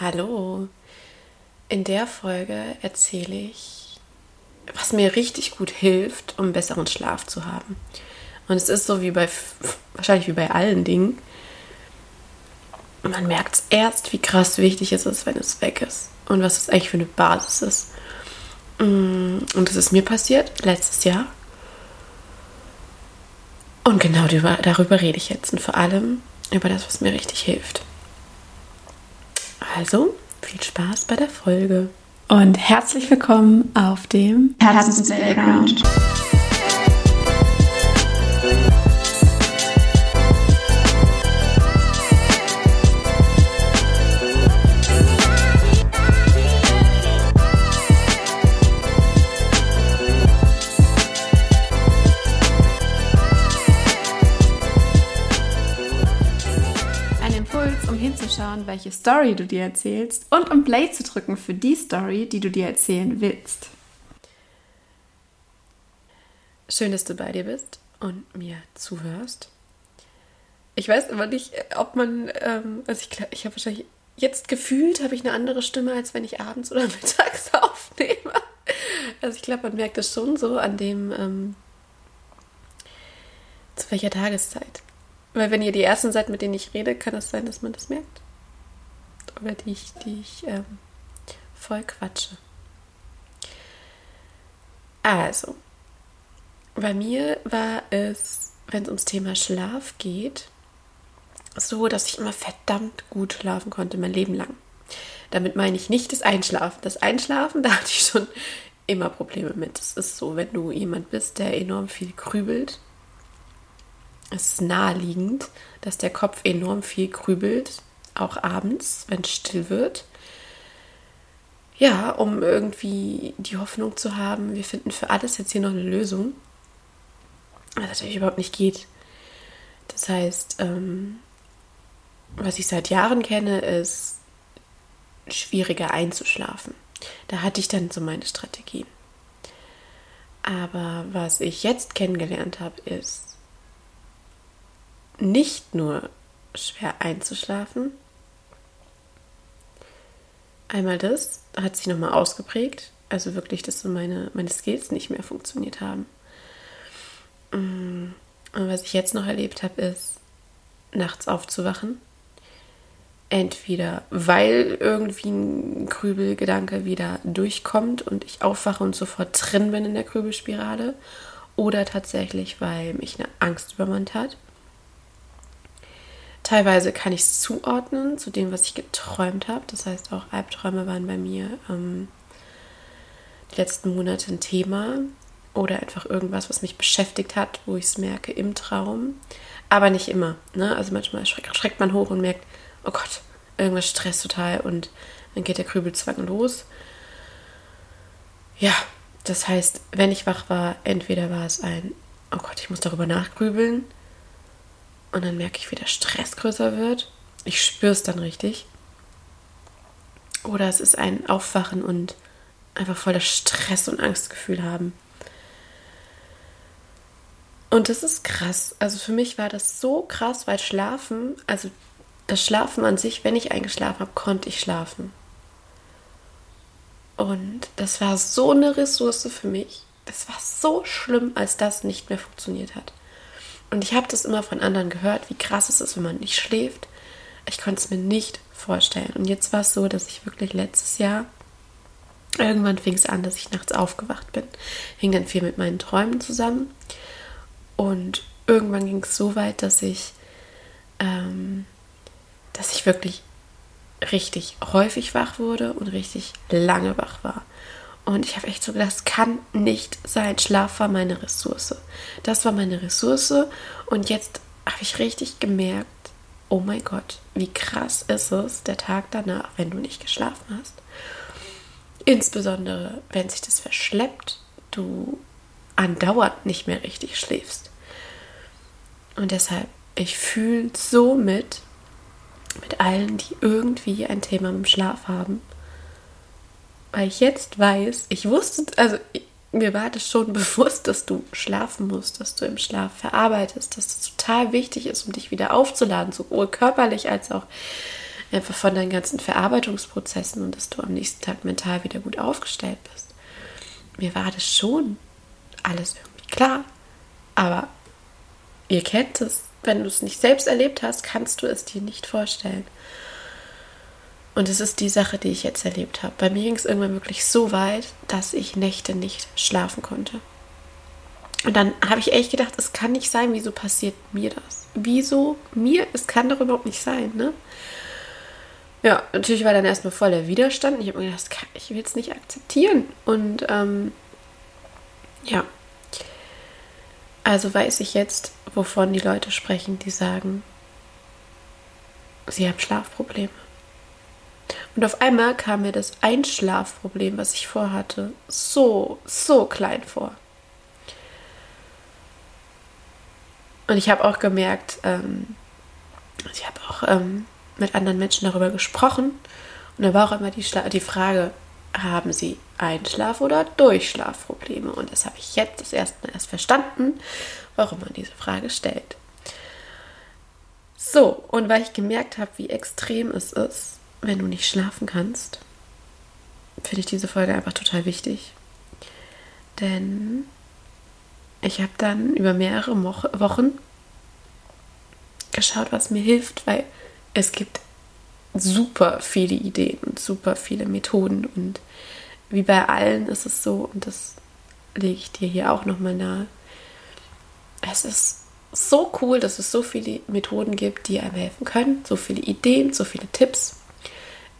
Hallo. In der Folge erzähle ich, was mir richtig gut hilft, um besseren Schlaf zu haben. Und es ist so wie bei, wahrscheinlich wie bei allen Dingen. Man merkt es erst, wie krass wichtig es ist, wenn es weg ist. Und was es eigentlich für eine Basis ist. Mm, und das ist mir passiert letztes Jahr. Und genau darüber rede ich jetzt. Und vor allem über das, was mir richtig hilft. Also, viel Spaß bei der Folge. Und herzlich willkommen auf dem Herzens Playground. hinzuschauen, welche Story du dir erzählst und um Play zu drücken für die Story, die du dir erzählen willst. Schön, dass du bei dir bist und mir zuhörst. Ich weiß immer nicht, ob man, ähm, also ich, ich habe wahrscheinlich jetzt gefühlt, habe ich eine andere Stimme, als wenn ich abends oder mittags aufnehme. Also ich glaube, man merkt das schon so an dem, ähm, zu welcher Tageszeit. Weil wenn ihr die ersten seid, mit denen ich rede, kann es sein, dass man das merkt. Oder die ich, die ich ähm, voll quatsche. Also, bei mir war es, wenn es ums Thema Schlaf geht, so, dass ich immer verdammt gut schlafen konnte, mein Leben lang. Damit meine ich nicht das Einschlafen. Das Einschlafen, da hatte ich schon immer Probleme mit. Es ist so, wenn du jemand bist, der enorm viel grübelt es ist naheliegend, dass der Kopf enorm viel grübelt, auch abends, wenn es still wird. Ja, um irgendwie die Hoffnung zu haben, wir finden für alles jetzt hier noch eine Lösung. Was natürlich überhaupt nicht geht. Das heißt, ähm, was ich seit Jahren kenne, ist schwieriger einzuschlafen. Da hatte ich dann so meine Strategien. Aber was ich jetzt kennengelernt habe, ist, nicht nur schwer einzuschlafen. Einmal das hat sich nochmal ausgeprägt. Also wirklich, dass so meine, meine Skills nicht mehr funktioniert haben. Mm, und was ich jetzt noch erlebt habe, ist, nachts aufzuwachen. Entweder weil irgendwie ein Grübelgedanke wieder durchkommt und ich aufwache und sofort drin bin in der Grübelspirale. Oder tatsächlich, weil mich eine Angst übermannt hat Teilweise kann ich es zuordnen zu dem, was ich geträumt habe. Das heißt, auch Albträume waren bei mir ähm, die letzten Monate ein Thema oder einfach irgendwas, was mich beschäftigt hat, wo ich es merke im Traum. Aber nicht immer. Ne? Also manchmal schreckt, schreckt man hoch und merkt, oh Gott, irgendwas stresst total und dann geht der Krübelzwang los. Ja, das heißt, wenn ich wach war, entweder war es ein, oh Gott, ich muss darüber nachgrübeln und dann merke ich, wie der Stress größer wird. Ich spüre es dann richtig. Oder es ist ein Aufwachen und einfach voller Stress und Angstgefühl haben. Und das ist krass. Also für mich war das so krass, weil Schlafen, also das Schlafen an sich, wenn ich eingeschlafen habe, konnte ich schlafen. Und das war so eine Ressource für mich. Das war so schlimm, als das nicht mehr funktioniert hat. Und ich habe das immer von anderen gehört, wie krass es ist, wenn man nicht schläft. Ich konnte es mir nicht vorstellen. Und jetzt war es so, dass ich wirklich letztes Jahr, irgendwann fing es an, dass ich nachts aufgewacht bin. Hing dann viel mit meinen Träumen zusammen. Und irgendwann ging es so weit, dass ich, ähm, dass ich wirklich richtig häufig wach wurde und richtig lange wach war. Und ich habe echt so gedacht, das kann nicht sein. Schlaf war meine Ressource. Das war meine Ressource. Und jetzt habe ich richtig gemerkt, oh mein Gott, wie krass ist es der Tag danach, wenn du nicht geschlafen hast. Insbesondere, wenn sich das verschleppt, du andauernd nicht mehr richtig schläfst. Und deshalb, ich fühle so mit, mit allen, die irgendwie ein Thema mit dem Schlaf haben weil ich jetzt weiß, ich wusste, also mir war das schon bewusst, dass du schlafen musst, dass du im Schlaf verarbeitest, dass das total wichtig ist, um dich wieder aufzuladen, sowohl körperlich als auch Einfach von deinen ganzen Verarbeitungsprozessen und dass du am nächsten Tag mental wieder gut aufgestellt bist. Mir war das schon alles irgendwie klar. Aber ihr kennt es, wenn du es nicht selbst erlebt hast, kannst du es dir nicht vorstellen. Und es ist die Sache, die ich jetzt erlebt habe. Bei mir ging es irgendwann wirklich so weit, dass ich Nächte nicht schlafen konnte. Und dann habe ich echt gedacht, es kann nicht sein, wieso passiert mir das? Wieso mir? Es kann doch überhaupt nicht sein, ne? Ja, natürlich war dann erstmal voll der Widerstand. Ich habe mir gedacht, ich will es nicht akzeptieren. Und ähm, ja, also weiß ich jetzt, wovon die Leute sprechen, die sagen, sie haben Schlafprobleme. Und auf einmal kam mir das Einschlafproblem, was ich vorhatte, so, so klein vor. Und ich habe auch gemerkt, ähm, ich habe auch ähm, mit anderen Menschen darüber gesprochen. Und da war auch immer die, die Frage, haben sie Einschlaf- oder Durchschlafprobleme? Und das habe ich jetzt das erste Mal erst verstanden, warum man diese Frage stellt. So, und weil ich gemerkt habe, wie extrem es ist, wenn du nicht schlafen kannst, finde ich diese Folge einfach total wichtig. Denn ich habe dann über mehrere Wochen geschaut, was mir hilft, weil es gibt super viele Ideen und super viele Methoden und wie bei allen ist es so und das lege ich dir hier auch nochmal nahe. Es ist so cool, dass es so viele Methoden gibt, die einem helfen können, so viele Ideen, so viele Tipps.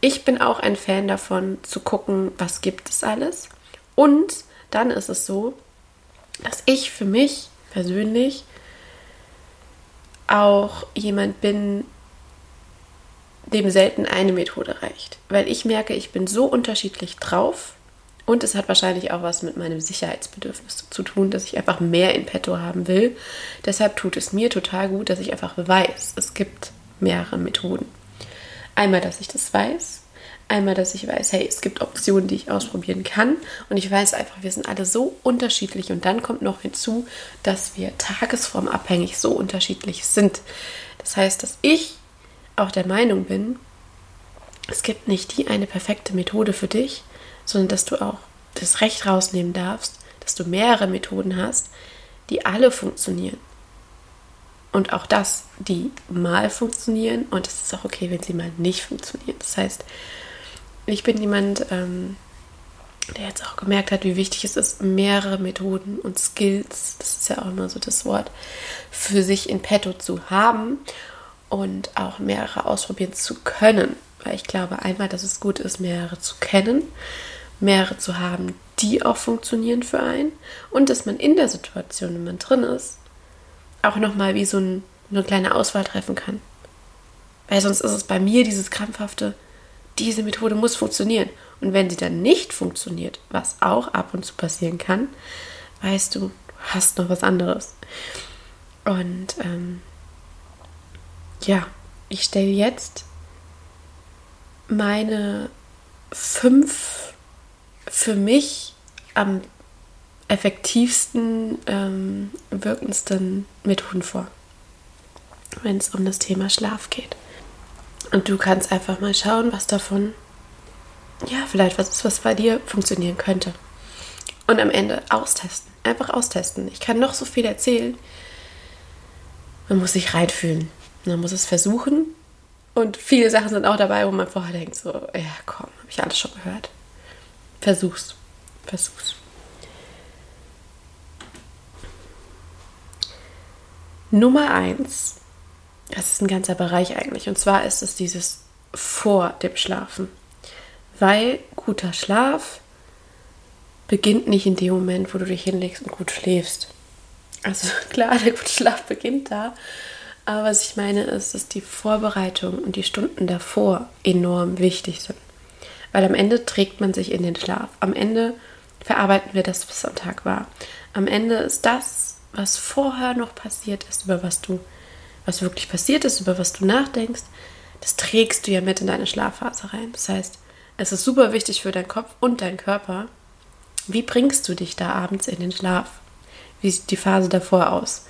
Ich bin auch ein Fan davon zu gucken, was gibt es alles und dann ist es so, dass ich für mich persönlich auch jemand bin, dem selten eine Methode reicht. Weil ich merke, ich bin so unterschiedlich drauf und es hat wahrscheinlich auch was mit meinem Sicherheitsbedürfnis zu tun, dass ich einfach mehr in petto haben will. Deshalb tut es mir total gut, dass ich einfach weiß, es gibt mehrere Methoden. Einmal, dass ich das weiß Einmal, dass ich weiß, hey, es gibt Optionen, die ich ausprobieren kann. Und ich weiß einfach, wir sind alle so unterschiedlich. Und dann kommt noch hinzu, dass wir tagesformabhängig so unterschiedlich sind. Das heißt, dass ich auch der Meinung bin, es gibt nicht die eine perfekte Methode für dich, sondern dass du auch das Recht rausnehmen darfst, dass du mehrere Methoden hast, die alle funktionieren. Und auch das, die mal funktionieren und es ist auch okay, wenn sie mal nicht funktionieren. Das heißt, ich bin jemand, ähm, der jetzt auch gemerkt hat, wie wichtig es ist, mehrere Methoden und Skills, das ist ja auch immer so das Wort, für sich in petto zu haben und auch mehrere ausprobieren zu können. Weil ich glaube einmal, dass es gut ist, mehrere zu kennen, mehrere zu haben, die auch funktionieren für einen und dass man in der Situation, wenn man drin ist, auch nochmal wie so ein, eine kleine Auswahl treffen kann. Weil sonst ist es bei mir dieses krampfhafte, diese Methode muss funktionieren. Und wenn sie dann nicht funktioniert, was auch ab und zu passieren kann, weißt du, du hast noch was anderes. Und ähm, ja, ich stelle jetzt meine fünf für mich am effektivsten ähm, wirkendsten Methoden vor, wenn es um das Thema Schlaf geht. Und du kannst einfach mal schauen, was davon, ja, vielleicht was ist, was bei dir funktionieren könnte. Und am Ende austesten. Einfach austesten. Ich kann noch so viel erzählen. Man muss sich reinfühlen. Man muss es versuchen. Und viele Sachen sind auch dabei, wo man vorher denkt, so, ja, komm, habe ich alles schon gehört. Versuch's. Versuch's. Nummer eins das ist ein ganzer Bereich eigentlich. Und zwar ist es dieses vor dem Schlafen. Weil guter Schlaf beginnt nicht in dem Moment, wo du dich hinlegst und gut schläfst. Also klar, der gute Schlaf beginnt da. Aber was ich meine ist, dass die Vorbereitung und die Stunden davor enorm wichtig sind. Weil am Ende trägt man sich in den Schlaf. Am Ende verarbeiten wir das, was am Tag war. Am Ende ist das, was vorher noch passiert ist, über was du was wirklich passiert ist, über was du nachdenkst, das trägst du ja mit in deine Schlafphase rein. Das heißt, es ist super wichtig für deinen Kopf und deinen Körper. Wie bringst du dich da abends in den Schlaf? Wie sieht die Phase davor aus?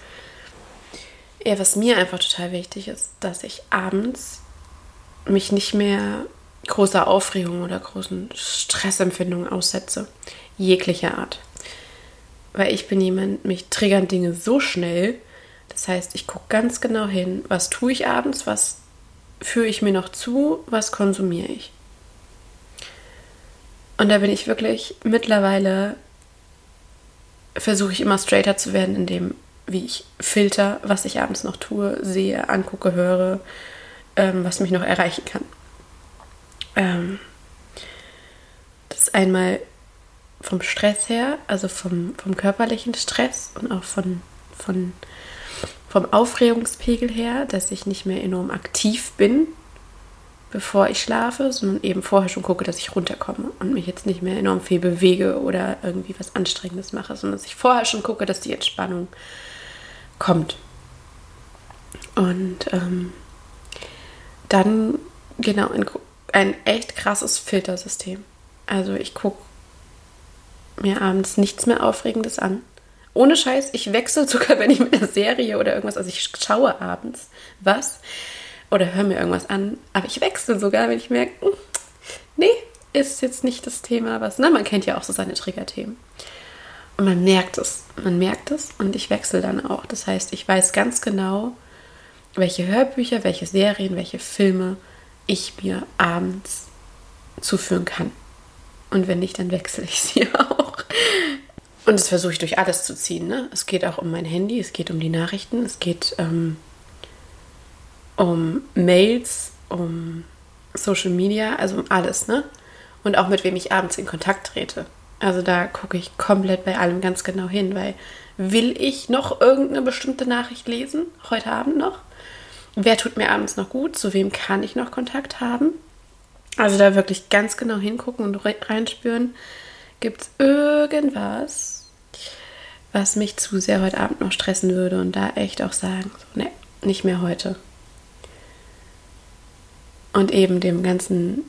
Ja, was mir einfach total wichtig ist, dass ich abends mich nicht mehr großer Aufregung oder großen Stressempfindungen aussetze. Jeglicher Art. Weil ich bin jemand, mich triggern Dinge so schnell. Das heißt, ich gucke ganz genau hin, was tue ich abends, was führe ich mir noch zu, was konsumiere ich. Und da bin ich wirklich mittlerweile, versuche ich immer straighter zu werden, indem, wie ich filter, was ich abends noch tue, sehe, angucke, höre, ähm, was mich noch erreichen kann. Ähm, das ist einmal vom Stress her, also vom, vom körperlichen Stress und auch von, von, vom Aufregungspegel her, dass ich nicht mehr enorm aktiv bin, bevor ich schlafe, sondern eben vorher schon gucke, dass ich runterkomme und mich jetzt nicht mehr enorm viel bewege oder irgendwie was Anstrengendes mache, sondern dass ich vorher schon gucke, dass die Entspannung kommt. Und ähm, dann, genau, ein, ein echt krasses Filtersystem. Also ich gucke mir abends nichts mehr Aufregendes an. Ohne Scheiß, ich wechsle sogar, wenn ich mit einer Serie oder irgendwas, also ich schaue abends was oder höre mir irgendwas an, aber ich wechsle sogar, wenn ich merke, hm, nee, ist jetzt nicht das Thema, was, ne, man kennt ja auch so seine Triggerthemen. Und man merkt es, man merkt es und ich wechsle dann auch. Das heißt, ich weiß ganz genau, welche Hörbücher, welche Serien, welche Filme ich mir abends zuführen kann. Und wenn nicht, dann wechsle ich sie auch. Und das versuche ich durch alles zu ziehen. Ne? Es geht auch um mein Handy, es geht um die Nachrichten, es geht ähm, um Mails, um Social Media, also um alles. Ne? Und auch mit wem ich abends in Kontakt trete. Also da gucke ich komplett bei allem ganz genau hin, weil will ich noch irgendeine bestimmte Nachricht lesen, heute Abend noch? Wer tut mir abends noch gut? Zu wem kann ich noch Kontakt haben? Also da wirklich ganz genau hingucken und reinspüren. Gibt es irgendwas, was mich zu sehr heute Abend noch stressen würde und da echt auch sagen, so, ne, nicht mehr heute. Und eben dem ganzen,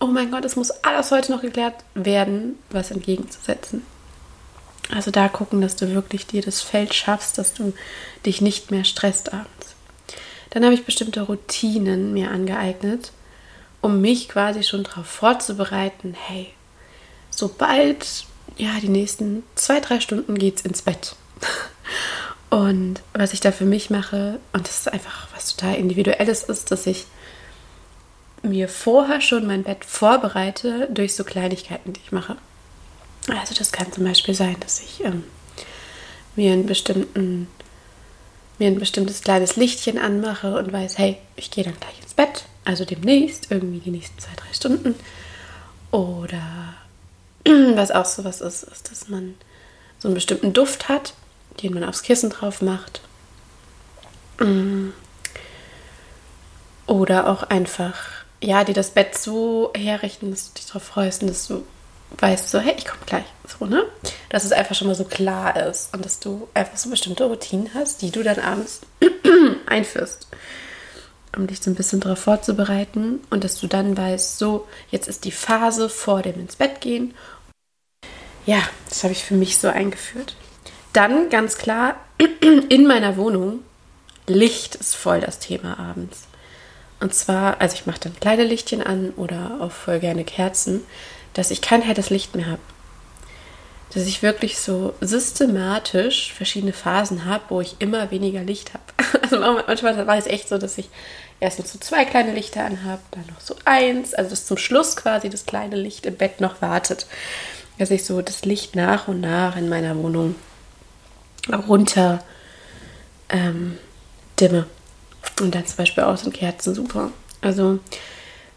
oh mein Gott, es muss alles heute noch geklärt werden, was entgegenzusetzen. Also da gucken, dass du wirklich dir das Feld schaffst, dass du dich nicht mehr stresst abends. Dann habe ich bestimmte Routinen mir angeeignet, um mich quasi schon darauf vorzubereiten, hey, sobald, ja, die nächsten zwei, drei Stunden geht's ins Bett. Und was ich da für mich mache, und das ist einfach was total Individuelles ist, dass ich mir vorher schon mein Bett vorbereite durch so Kleinigkeiten, die ich mache. Also das kann zum Beispiel sein, dass ich ähm, mir einen bestimmten mir ein bestimmtes kleines Lichtchen anmache und weiß, hey, ich gehe dann gleich ins Bett also demnächst, irgendwie die nächsten zwei, drei Stunden. Oder was auch so was ist, ist, dass man so einen bestimmten Duft hat, den man aufs Kissen drauf macht. Mm. Oder auch einfach, ja, die das Bett so herrichten, dass du dich darauf freust und dass du weißt, so, hey, ich komme gleich. So, ne? Dass es einfach schon mal so klar ist und dass du einfach so bestimmte Routinen hast, die du dann abends einführst um dich so ein bisschen darauf vorzubereiten und dass du dann weißt, so, jetzt ist die Phase vor dem ins Bett gehen. Ja, das habe ich für mich so eingeführt. Dann ganz klar, in meiner Wohnung, Licht ist voll das Thema abends. Und zwar, also ich mache dann kleine Lichtchen an oder auch voll gerne Kerzen, dass ich kein helles Licht mehr habe. Dass ich wirklich so systematisch verschiedene Phasen habe, wo ich immer weniger Licht habe. Also manchmal war es echt so, dass ich erst noch so zwei kleine Lichter anhabe, dann noch so eins, also dass zum Schluss quasi das kleine Licht im Bett noch wartet. Dass ich so das Licht nach und nach in meiner Wohnung runter ähm, dimme. Und dann zum Beispiel auch so Kerzen super. Also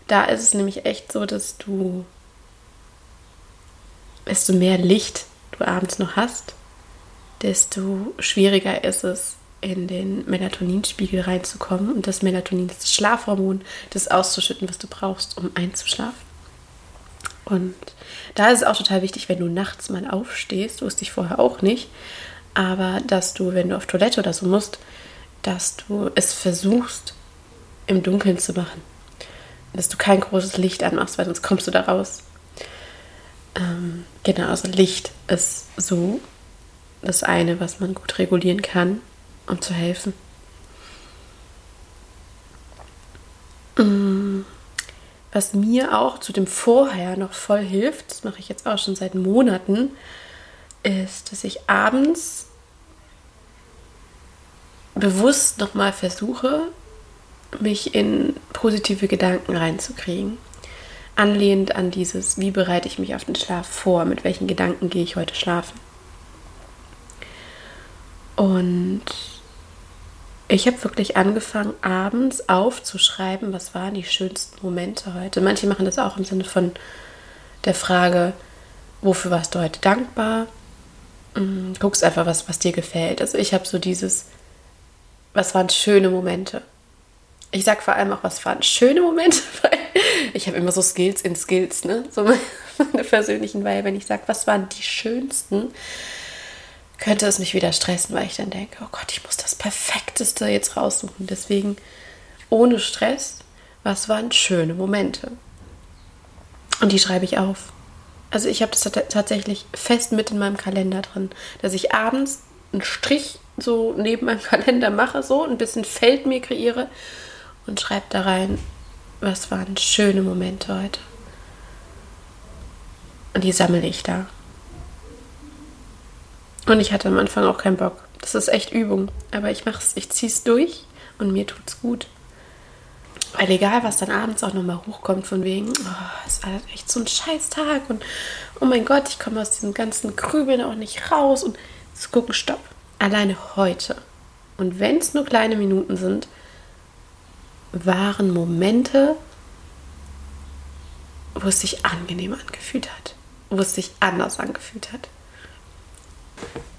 da ist es nämlich echt so, dass du, desto mehr Licht du abends noch hast, desto schwieriger ist es, in den Melatoninspiegel reinzukommen. Und das Melatonin ist das Schlafhormon, das auszuschütten, was du brauchst, um einzuschlafen. Und da ist es auch total wichtig, wenn du nachts mal aufstehst, wusste ich vorher auch nicht, aber dass du, wenn du auf Toilette oder so musst, dass du es versuchst, im Dunkeln zu machen. Dass du kein großes Licht anmachst, weil sonst kommst du da raus. Ähm, genau, also Licht ist so das eine, was man gut regulieren kann um zu helfen. Mm. was mir auch zu dem Vorher noch voll hilft, das mache ich jetzt auch schon seit Monaten, ist, dass ich abends bewusst nochmal versuche, mich in positive Gedanken reinzukriegen. Anlehnt an dieses, wie bereite ich mich auf den Schlaf vor, mit welchen Gedanken gehe ich heute schlafen. Und ich habe wirklich angefangen, abends aufzuschreiben, was waren die schönsten Momente heute. Manche machen das auch im Sinne von der Frage, wofür warst du heute dankbar? Mm, guckst einfach, was, was dir gefällt. Also ich habe so dieses, was waren schöne Momente? Ich sage vor allem auch, was waren schöne Momente, weil ich habe immer so Skills in Skills, ne? So meine persönlichen, weil wenn ich sage, was waren die schönsten, könnte es mich wieder stressen, weil ich dann denke, oh Gott, ich muss das Perfekteste jetzt raussuchen. Deswegen ohne Stress, was waren schöne Momente? Und die schreibe ich auf. Also ich habe das tatsächlich fest mit in meinem Kalender drin, dass ich abends einen Strich so neben meinem Kalender mache, so ein bisschen Feld mir kreiere und schreibe da rein, was waren schöne Momente heute. Und die sammle ich da. Und ich hatte am Anfang auch keinen Bock. Das ist echt Übung. Aber ich mach's, ich zieh's durch und mir tut's gut. Weil egal, was dann abends auch nochmal hochkommt, von wegen, oh, ist alles echt so ein scheiß Tag und oh mein Gott, ich komme aus diesem ganzen Grübeln auch nicht raus und zu gucken, stopp. Alleine heute. Und wenn es nur kleine Minuten sind, waren Momente, wo es sich angenehm angefühlt hat, wo es sich anders angefühlt hat.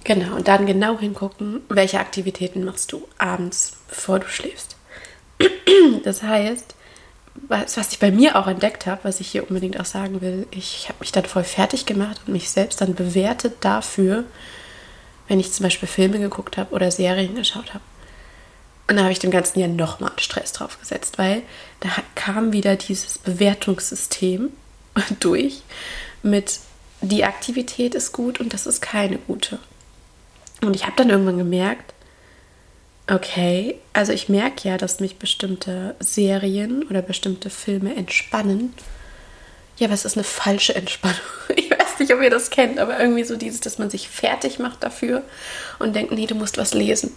Genau, und dann genau hingucken, welche Aktivitäten machst du abends, bevor du schläfst. Das heißt, was, was ich bei mir auch entdeckt habe, was ich hier unbedingt auch sagen will, ich habe mich dann voll fertig gemacht und mich selbst dann bewertet dafür, wenn ich zum Beispiel Filme geguckt habe oder Serien geschaut habe. Und da habe ich dem ganzen Jahr nochmal Stress drauf gesetzt, weil da kam wieder dieses Bewertungssystem durch mit die Aktivität ist gut und das ist keine gute. Und ich habe dann irgendwann gemerkt, okay, also ich merke ja, dass mich bestimmte Serien oder bestimmte Filme entspannen. Ja, aber es ist eine falsche Entspannung. Ich weiß nicht, ob ihr das kennt, aber irgendwie so dieses, dass man sich fertig macht dafür und denkt, nee, du musst was lesen.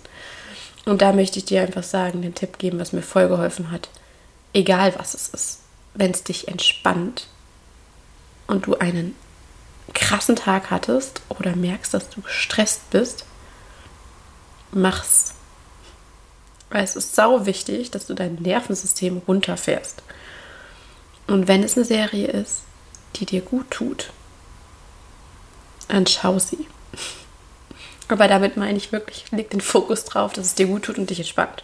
Und da möchte ich dir einfach sagen, den Tipp geben, was mir voll geholfen hat. Egal was es ist, wenn es dich entspannt und du einen krassen Tag hattest oder merkst, dass du gestresst bist, mach's. Weil es ist sau wichtig, dass du dein Nervensystem runterfährst. Und wenn es eine Serie ist, die dir gut tut, dann schau sie. Aber damit meine ich wirklich, leg den Fokus drauf, dass es dir gut tut und dich entspannt.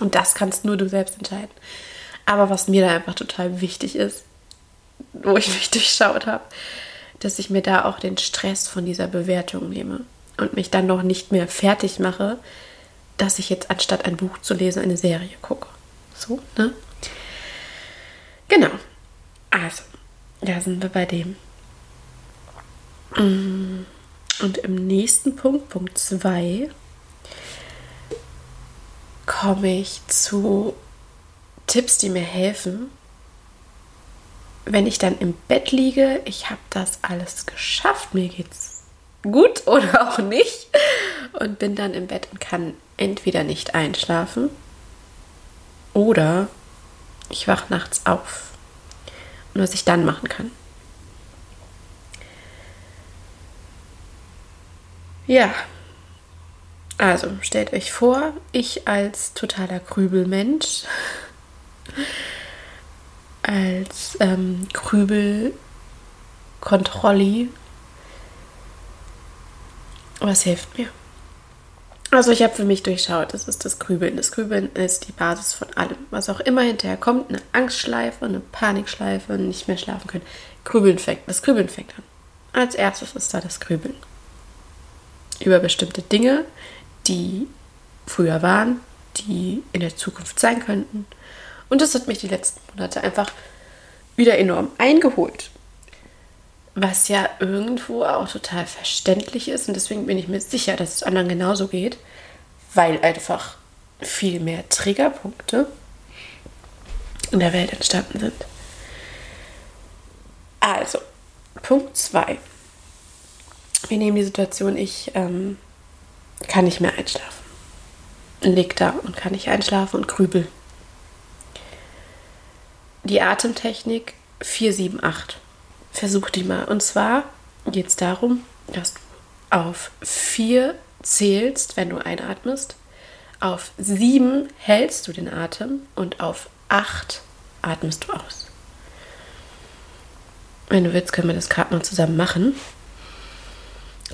Und das kannst nur du selbst entscheiden. Aber was mir da einfach total wichtig ist, wo ich mich durchschaut habe, dass ich mir da auch den Stress von dieser Bewertung nehme und mich dann noch nicht mehr fertig mache, dass ich jetzt anstatt ein Buch zu lesen eine Serie gucke. So, ne? Genau. Also, da sind wir bei dem. Mm, und im nächsten Punkt, Punkt 2, komme ich zu Tipps, die mir helfen, wenn ich dann im Bett liege, ich habe das alles geschafft, mir geht's gut oder auch nicht und bin dann im Bett und kann entweder nicht einschlafen oder ich wache nachts auf. Und was ich dann machen kann. Ja, also stellt euch vor, ich als totaler Grübelmensch als ähm, Krübelkontrolli. Was hilft mir? Also ich habe für mich durchschaut, das ist das Grübeln. Das Grübeln ist die Basis von allem. Was auch immer hinterher kommt, eine Angstschleife, eine Panikschleife, nicht mehr schlafen können. Grübeln fängt, das Grübeln fängt an. Als erstes ist da das Grübeln. Über bestimmte Dinge, die früher waren, die in der Zukunft sein könnten und das hat mich die letzten Monate einfach wieder enorm eingeholt. Was ja irgendwo auch total verständlich ist. Und deswegen bin ich mir sicher, dass es anderen genauso geht, weil einfach viel mehr Triggerpunkte in der Welt entstanden sind. Also, Punkt 2. Wir nehmen die Situation, ich ähm, kann nicht mehr einschlafen. Lieg da und kann nicht einschlafen und grübel. Die Atemtechnik 478. Versuch die mal. Und zwar geht es darum, dass du auf 4 zählst, wenn du einatmest. Auf 7 hältst du den Atem und auf 8 atmest du aus. Wenn du willst, können wir das gerade mal zusammen machen.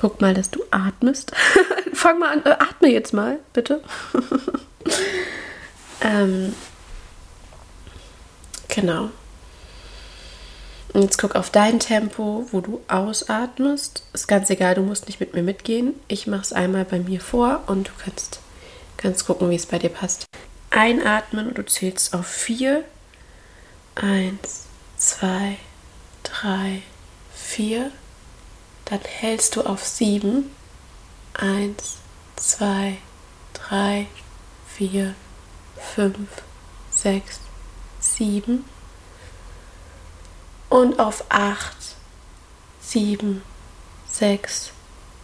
Guck mal, dass du atmest. Fang mal an, äh, atme jetzt mal, bitte. ähm, genau. Und jetzt guck auf dein Tempo, wo du ausatmest. Ist ganz egal, du musst nicht mit mir mitgehen. Ich mache es einmal bei mir vor und du kannst, kannst gucken, wie es bei dir passt. Einatmen und du zählst auf vier. Eins, zwei, drei, vier. Dann hältst du auf sieben. Eins, zwei, drei, vier, fünf, sechs, sieben und auf 8, 7, 6,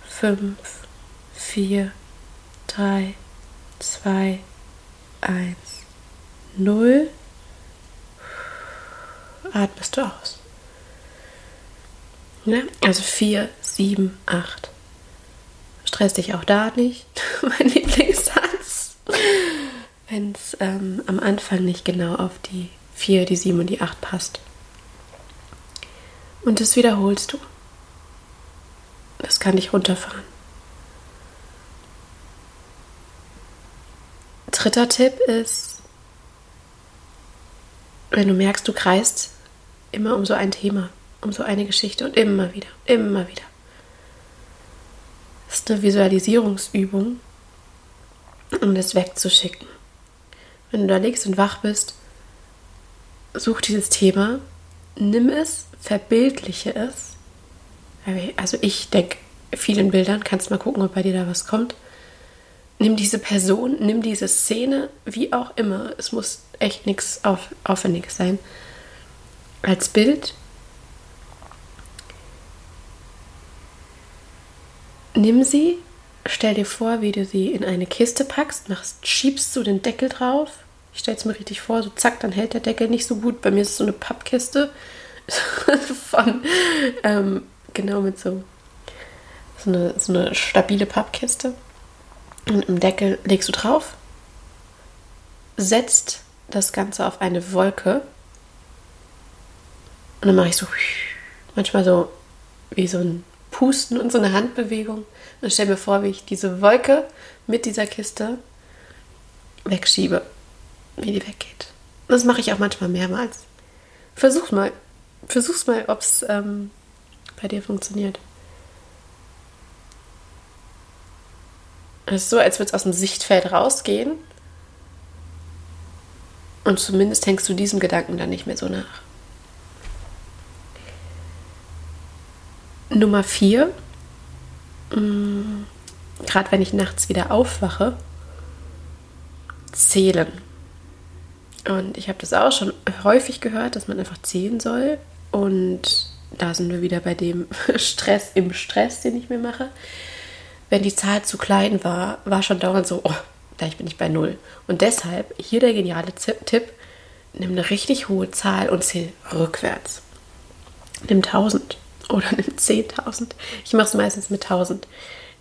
5, 4, 3, 2, 1, 0 atmest du aus. Ne? Also 4, 7, 8. Stress dich auch da nicht. mein Lieblingssatz. Wenn es ähm, am Anfang nicht genau auf die 4, die 7 und die 8 passt. Und das wiederholst du. Das kann dich runterfahren. Dritter Tipp ist, wenn du merkst, du kreist immer um so ein Thema, um so eine Geschichte und immer wieder, immer wieder. Das ist eine Visualisierungsübung, um das wegzuschicken. Wenn du da liegst und wach bist, such dieses Thema, nimm es verbildliche es. Also ich denke viel in Bildern, kannst mal gucken, ob bei dir da was kommt. Nimm diese Person, nimm diese Szene, wie auch immer. Es muss echt nichts auf, Aufwendiges sein. Als Bild. Nimm sie, stell dir vor, wie du sie in eine Kiste packst, machst, schiebst du den Deckel drauf. Ich stelle es mir richtig vor, so zack, dann hält der Deckel nicht so gut. Bei mir ist es so eine Pappkiste von, ähm, genau mit so, so, eine, so eine stabile Pappkiste. Und im Deckel legst du drauf, setzt das Ganze auf eine Wolke. Und dann mache ich so manchmal so wie so ein Pusten und so eine Handbewegung. Und stell mir vor, wie ich diese Wolke mit dieser Kiste wegschiebe, wie die weggeht. Das mache ich auch manchmal mehrmals. Versuch mal. Versuch's mal, ob es ähm, bei dir funktioniert. Es ist so, als würde es aus dem Sichtfeld rausgehen. Und zumindest hängst du diesem Gedanken dann nicht mehr so nach. Nummer vier. Mm, Gerade wenn ich nachts wieder aufwache, zählen. Und ich habe das auch schon häufig gehört, dass man einfach zählen soll. Und da sind wir wieder bei dem Stress im Stress, den ich mir mache. Wenn die Zahl zu klein war, war schon dauernd so, oh, gleich bin ich bei Null. Und deshalb hier der geniale Tipp, nimm eine richtig hohe Zahl und zähl rückwärts. Nimm 1000 oder nimm 10.000. Ich mache es meistens mit 1000.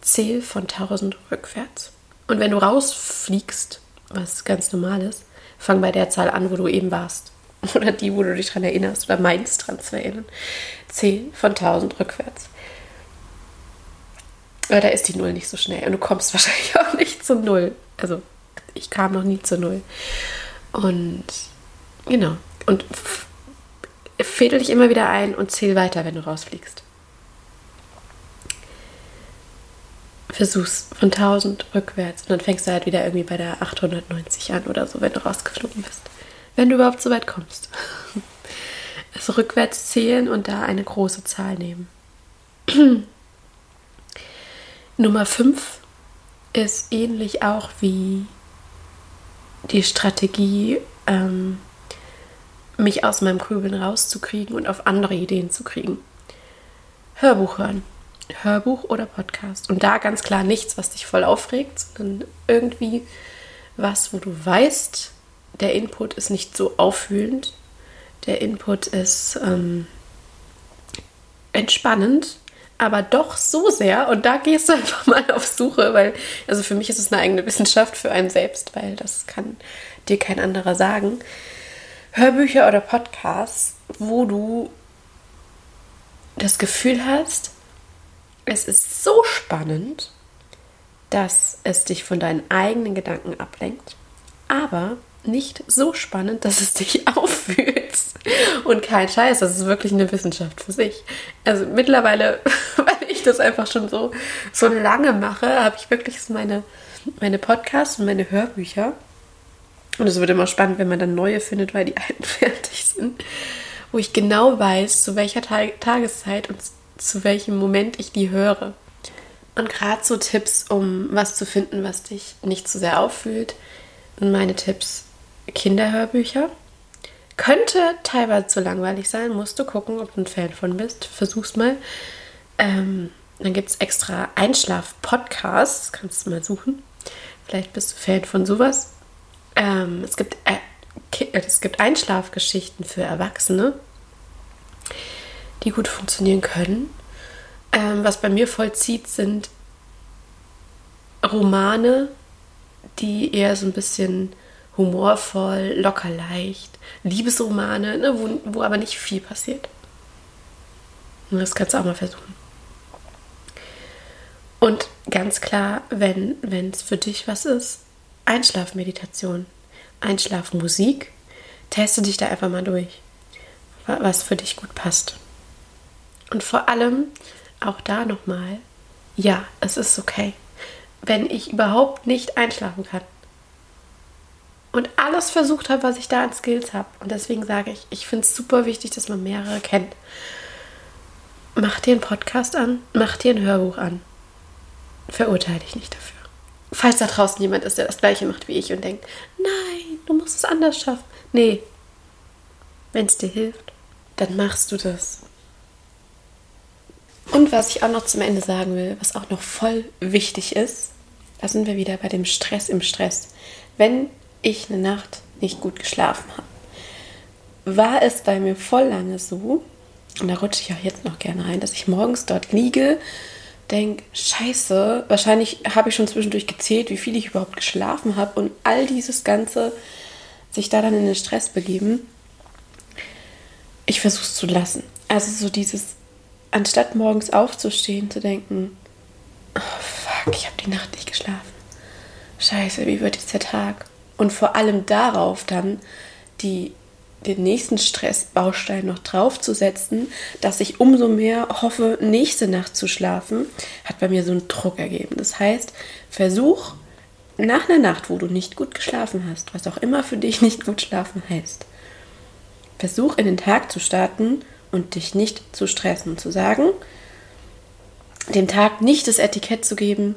Zähl von 1000 rückwärts. Und wenn du rausfliegst, was ganz normal ist, fang bei der Zahl an, wo du eben warst. Oder die, wo du dich dran erinnerst oder meinst dran zu erinnern. Zähl von 1000 rückwärts. Aber da ist die Null nicht so schnell. Und du kommst wahrscheinlich auch nicht zu Null. Also, ich kam noch nie zu Null. Und genau. Und fädel dich immer wieder ein und zähl weiter, wenn du rausfliegst. versuch's von 1000 rückwärts und dann fängst du halt wieder irgendwie bei der 890 an oder so, wenn du rausgeflogen bist. Wenn du überhaupt so weit kommst. Also rückwärts zählen und da eine große Zahl nehmen. Nummer 5 ist ähnlich auch wie die Strategie ähm, mich aus meinem Grübeln rauszukriegen und auf andere Ideen zu kriegen. Hörbuch hören. Hörbuch oder Podcast. Und da ganz klar nichts, was dich voll aufregt, sondern irgendwie was, wo du weißt, der Input ist nicht so aufwühlend. Der Input ist ähm, entspannend, aber doch so sehr. Und da gehst du einfach mal auf Suche, weil, also für mich ist es eine eigene Wissenschaft für einen selbst, weil das kann dir kein anderer sagen. Hörbücher oder Podcasts, wo du das Gefühl hast, es ist so spannend, dass es dich von deinen eigenen Gedanken ablenkt, aber nicht so spannend, dass es dich auffühlt. Und kein Scheiß, das ist wirklich eine Wissenschaft für sich. Also mittlerweile, weil ich das einfach schon so, so lange mache, habe ich wirklich meine, meine Podcasts und meine Hörbücher. Und es wird immer spannend, wenn man dann neue findet, weil die alten fertig sind. Wo ich genau weiß, zu welcher Tageszeit und zu welchem Moment ich die höre. Und gerade so Tipps, um was zu finden, was dich nicht zu sehr auffühlt. Und meine Tipps: Kinderhörbücher. Könnte teilweise zu langweilig sein, musst du gucken, ob du ein Fan von bist. Versuch's mal. Ähm, dann gibt es extra Einschlaf-Podcasts, kannst du mal suchen. Vielleicht bist du Fan von sowas. Ähm, es, gibt, äh, es gibt Einschlafgeschichten für Erwachsene, die gut funktionieren können. Ähm, was bei mir vollzieht, sind Romane, die eher so ein bisschen humorvoll, locker leicht, Liebesromane, ne, wo, wo aber nicht viel passiert. Und das kannst du auch mal versuchen. Und ganz klar, wenn es für dich was ist, Einschlafmeditation, Einschlafmusik, teste dich da einfach mal durch, was für dich gut passt. Und vor allem auch da nochmal, ja, es ist okay, wenn ich überhaupt nicht einschlafen kann. Und alles versucht habe, was ich da an Skills habe. Und deswegen sage ich, ich finde es super wichtig, dass man mehrere kennt. Mach dir einen Podcast an, mach dir ein Hörbuch an. Verurteile dich nicht dafür. Falls da draußen jemand ist, der das gleiche macht wie ich und denkt, nein, du musst es anders schaffen. Nee, wenn es dir hilft, dann machst du das. Und was ich auch noch zum Ende sagen will, was auch noch voll wichtig ist, da sind wir wieder bei dem Stress im Stress. Wenn ich eine Nacht nicht gut geschlafen habe, war es bei mir voll lange so, und da rutsche ich auch jetzt noch gerne ein, dass ich morgens dort liege, denke, scheiße, wahrscheinlich habe ich schon zwischendurch gezählt, wie viel ich überhaupt geschlafen habe und all dieses Ganze sich da dann in den Stress begeben. Ich versuche es zu lassen. Also so dieses, anstatt morgens aufzustehen, zu denken, oh fuck, ich habe die Nacht nicht geschlafen. Scheiße, wie wird jetzt der Tag? Und vor allem darauf dann die, den nächsten Stressbaustein noch draufzusetzen, dass ich umso mehr hoffe, nächste Nacht zu schlafen, hat bei mir so einen Druck ergeben. Das heißt, versuch nach einer Nacht, wo du nicht gut geschlafen hast, was auch immer für dich nicht gut schlafen heißt, versuch in den Tag zu starten und dich nicht zu stressen und zu sagen, dem Tag nicht das Etikett zu geben,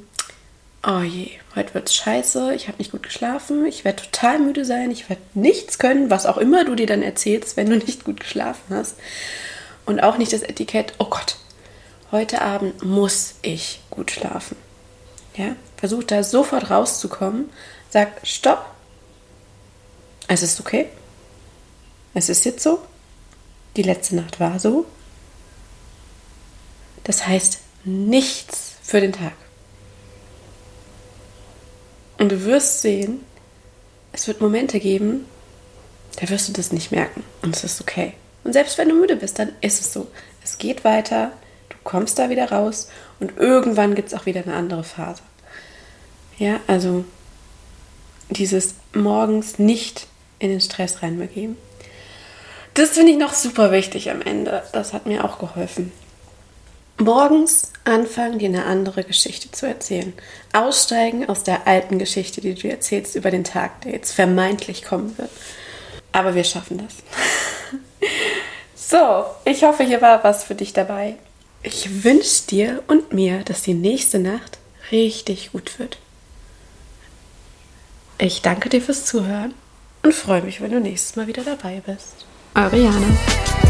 oh je, heute wird's scheiße, ich habe nicht gut geschlafen, ich werde total müde sein, ich werde nichts können, was auch immer du dir dann erzählst, wenn du nicht gut geschlafen hast. Und auch nicht das Etikett, oh Gott, heute Abend muss ich gut schlafen. Ja, versuch da sofort rauszukommen, sag stopp. Es ist okay. Es ist jetzt so. Die letzte Nacht war so. Das heißt nichts für den Tag. Und du wirst sehen, es wird Momente geben, da wirst du das nicht merken. Und es ist okay. Und selbst wenn du müde bist, dann ist es so. Es geht weiter, du kommst da wieder raus und irgendwann gibt es auch wieder eine andere Phase. Ja, also dieses morgens nicht in den Stress reinbegeben. Das finde ich noch super wichtig am Ende. Das hat mir auch geholfen. Morgens anfangen, dir eine andere Geschichte zu erzählen. Aussteigen aus der alten Geschichte, die du erzählst über den Tag, der jetzt vermeintlich kommen wird. Aber wir schaffen das. so, ich hoffe, hier war was für dich dabei. Ich wünsche dir und mir, dass die nächste Nacht richtig gut wird. Ich danke dir fürs Zuhören und freue mich, wenn du nächstes Mal wieder dabei bist. Eure Jana.